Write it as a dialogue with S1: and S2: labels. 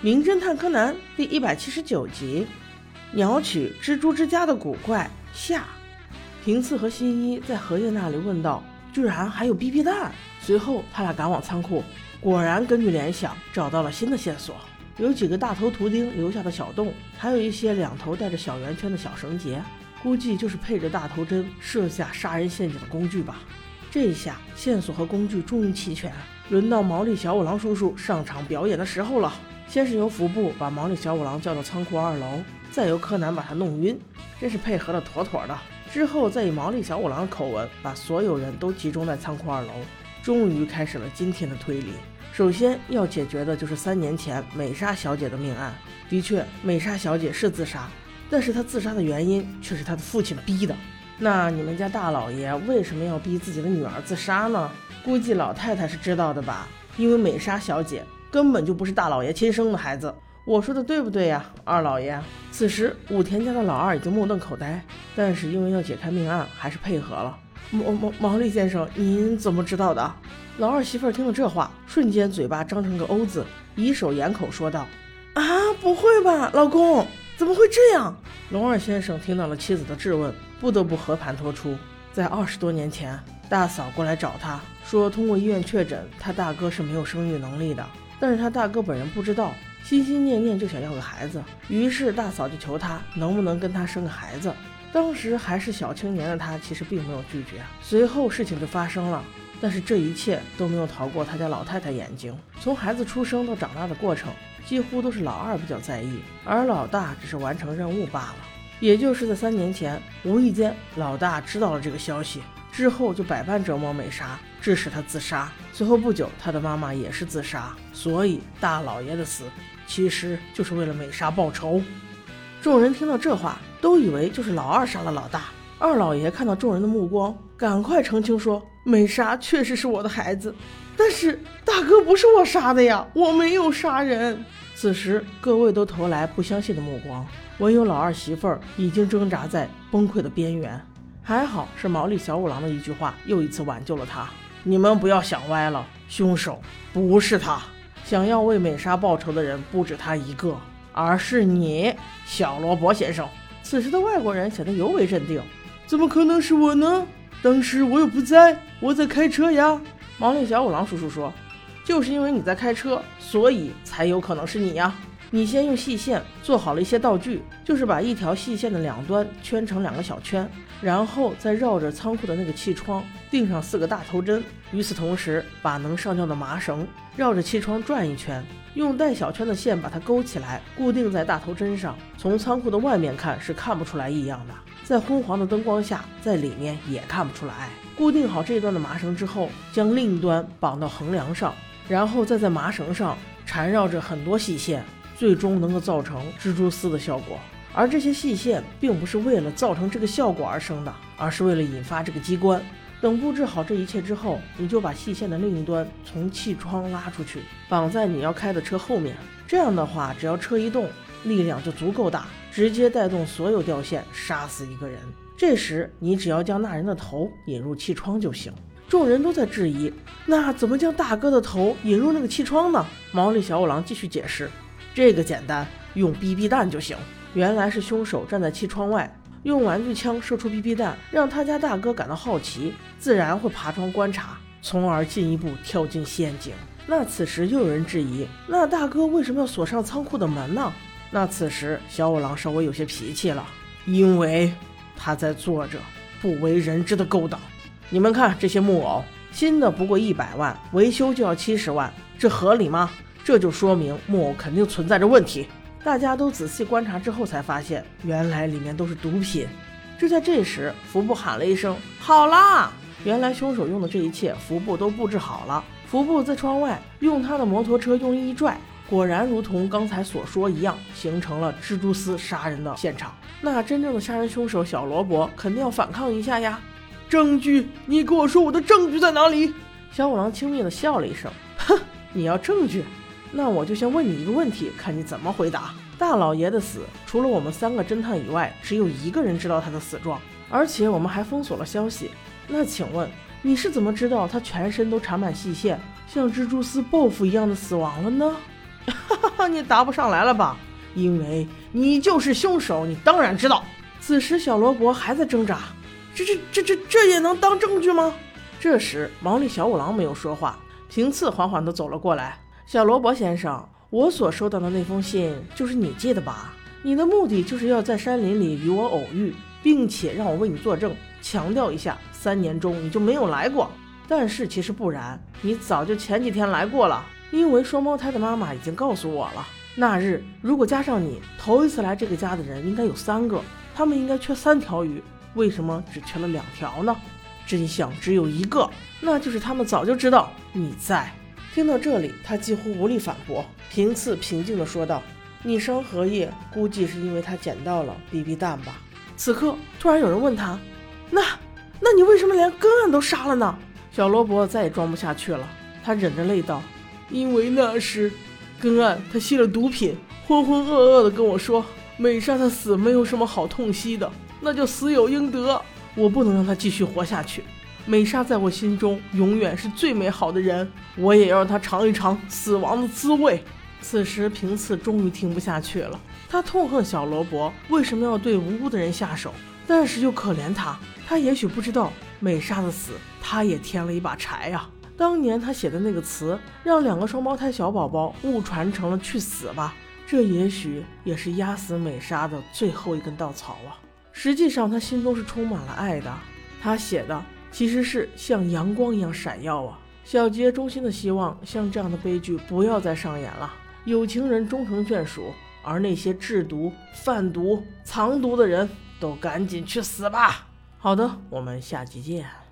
S1: 名侦探柯南》第一百七十九集：鸟取蜘蛛之家的古怪下。平次和新一在荷叶那里问道：“居然还有 BB 弹！”随后他俩赶往仓库，果然根据联想找到了新的线索，有几个大头图钉留下的小洞，还有一些两头带着小圆圈的小绳结，估计就是配着大头针设下杀人陷阱的工具吧。这一下线索和工具终于齐全，轮到毛利小五郎叔叔上场表演的时候了。先是由服部把毛利小五郎叫到仓库二楼，再由柯南把他弄晕，真是配合的妥妥的。之后再以毛利小五郎的口吻把所有人都集中在仓库二楼，终于开始了今天的推理。首先要解决的就是三年前美莎小姐的命案。的确，美莎小姐是自杀，但是她自杀的原因却是她的父亲逼的。那你们家大老爷为什么要逼自己的女儿自杀呢？估计老太太是知道的吧，因为美莎小姐。根本就不是大老爷亲生的孩子，我说的对不对呀，二老爷？此时武田家的老二已经目瞪口呆，但是因为要解开命案，还是配合了。毛毛毛利先生，您怎么知道的？老二媳妇听了这话，瞬间嘴巴张成个 O 字，以手掩口说道：“啊，不会吧，老公，怎么会这样？”龙二先生听到了妻子的质问，不得不和盘托出，在二十多年前，大嫂过来找他说，通过医院确诊，他大哥是没有生育能力的。但是他大哥本人不知道，心心念念就想要个孩子，于是大嫂就求他能不能跟他生个孩子。当时还是小青年的他其实并没有拒绝。随后事情就发生了，但是这一切都没有逃过他家老太太眼睛。从孩子出生到长大的过程，几乎都是老二比较在意，而老大只是完成任务罢了。也就是在三年前，无意间老大知道了这个消息。之后就百般折磨美莎，致使她自杀。随后不久，她的妈妈也是自杀。所以大老爷的死，其实就是为了美莎报仇。众人听到这话，都以为就是老二杀了老大。二老爷看到众人的目光，赶快澄清说：“美莎确实是我的孩子，但是大哥不是我杀的呀，我没有杀人。”此时各位都投来不相信的目光，唯有老二媳妇儿已经挣扎在崩溃的边缘。还好是毛利小五郎的一句话，又一次挽救了他。你们不要想歪了，凶手不是他，想要为美莎报仇的人不止他一个，而是你，小罗伯先生。此时的外国人显得尤为镇定。怎么可能是我呢？当时我又不在，我在开车呀。毛利小五郎叔叔说，就是因为你在开车，所以才有可能是你呀。你先用细线做好了一些道具，就是把一条细线的两端圈成两个小圈，然后再绕着仓库的那个气窗钉上四个大头针。与此同时，把能上吊的麻绳绕着气窗转一圈，用带小圈的线把它勾起来，固定在大头针上。从仓库的外面看是看不出来异样的，在昏黄的灯光下，在里面也看不出来。固定好这一段的麻绳之后，将另一端绑到横梁上，然后再在麻绳上缠绕着很多细线。最终能够造成蜘蛛丝的效果，而这些细线并不是为了造成这个效果而生的，而是为了引发这个机关。等布置好这一切之后，你就把细线的另一端从气窗拉出去，绑在你要开的车后面。这样的话，只要车一动，力量就足够大，直接带动所有吊线，杀死一个人。这时，你只要将那人的头引入气窗就行。众人都在质疑，那怎么将大哥的头引入那个气窗呢？毛利小五郎继续解释。这个简单，用 BB 弹就行。原来是凶手站在气窗外，用玩具枪射出 BB 弹，让他家大哥感到好奇，自然会爬窗观察，从而进一步跳进陷阱。那此时又有人质疑，那大哥为什么要锁上仓库的门呢？那此时小五郎稍微有些脾气了，因为他在做着不为人知的勾当。你们看这些木偶，新的不过一百万，维修就要七十万，这合理吗？这就说明木偶肯定存在着问题。大家都仔细观察之后，才发现原来里面都是毒品。就在这时，服部喊了一声：“好啦！”原来凶手用的这一切，服部都布置好了。服部在窗外用他的摩托车用力一拽，果然如同刚才所说一样，形成了蜘蛛丝杀人的现场。那真正的杀人凶手小罗伯肯定要反抗一下呀！证据，你给我说我的证据在哪里？小五郎轻蔑地笑了一声：“哼，你要证据？”那我就先问你一个问题，看你怎么回答。大老爷的死，除了我们三个侦探以外，只有一个人知道他的死状，而且我们还封锁了消息。那请问你是怎么知道他全身都缠满细线，像蜘蛛丝报复一样的死亡了呢？哈哈哈，你答不上来了吧？因为你就是凶手，你当然知道。此时小罗伯还在挣扎，这这这这这也能当证据吗？这时毛利小五郎没有说话，平次缓缓地走了过来。小罗伯先生，我所收到的那封信就是你寄的吧？你的目的就是要在山林里与我偶遇，并且让我为你作证，强调一下三年中你就没有来过。但是其实不然，你早就前几天来过了，因为双胞胎的妈妈已经告诉我了。那日如果加上你，头一次来这个家的人应该有三个。他们应该缺三条鱼，为什么只缺了两条呢？真相只有一个，那就是他们早就知道你在。听到这里，他几乎无力反驳。平次平静地说道：“你伤荷叶，估计是因为他捡到了 BB 弹吧？”此刻，突然有人问他：“那，那你为什么连根岸都杀了呢？”小罗伯再也装不下去了，他忍着泪道：“因为那时，根岸他吸了毒品，浑浑噩噩地跟我说。”美莎的死没有什么好痛惜的，那就死有应得。我不能让他继续活下去。美莎在我心中永远是最美好的人，我也要让她尝一尝死亡的滋味。此时，平次终于听不下去了，他痛恨小罗伯为什么要对无辜的人下手，但是又可怜他。他也许不知道，美莎的死他也添了一把柴呀。当年他写的那个词，让两个双胞胎小宝宝误传成了去死吧。这也许也是压死美莎的最后一根稻草啊！实际上，他心中是充满了爱的。他写的其实是像阳光一样闪耀啊！小杰衷心的希望，像这样的悲剧不要再上演了，有情人终成眷属，而那些制毒、贩毒、藏毒的人都赶紧去死吧！好的，我们下集见。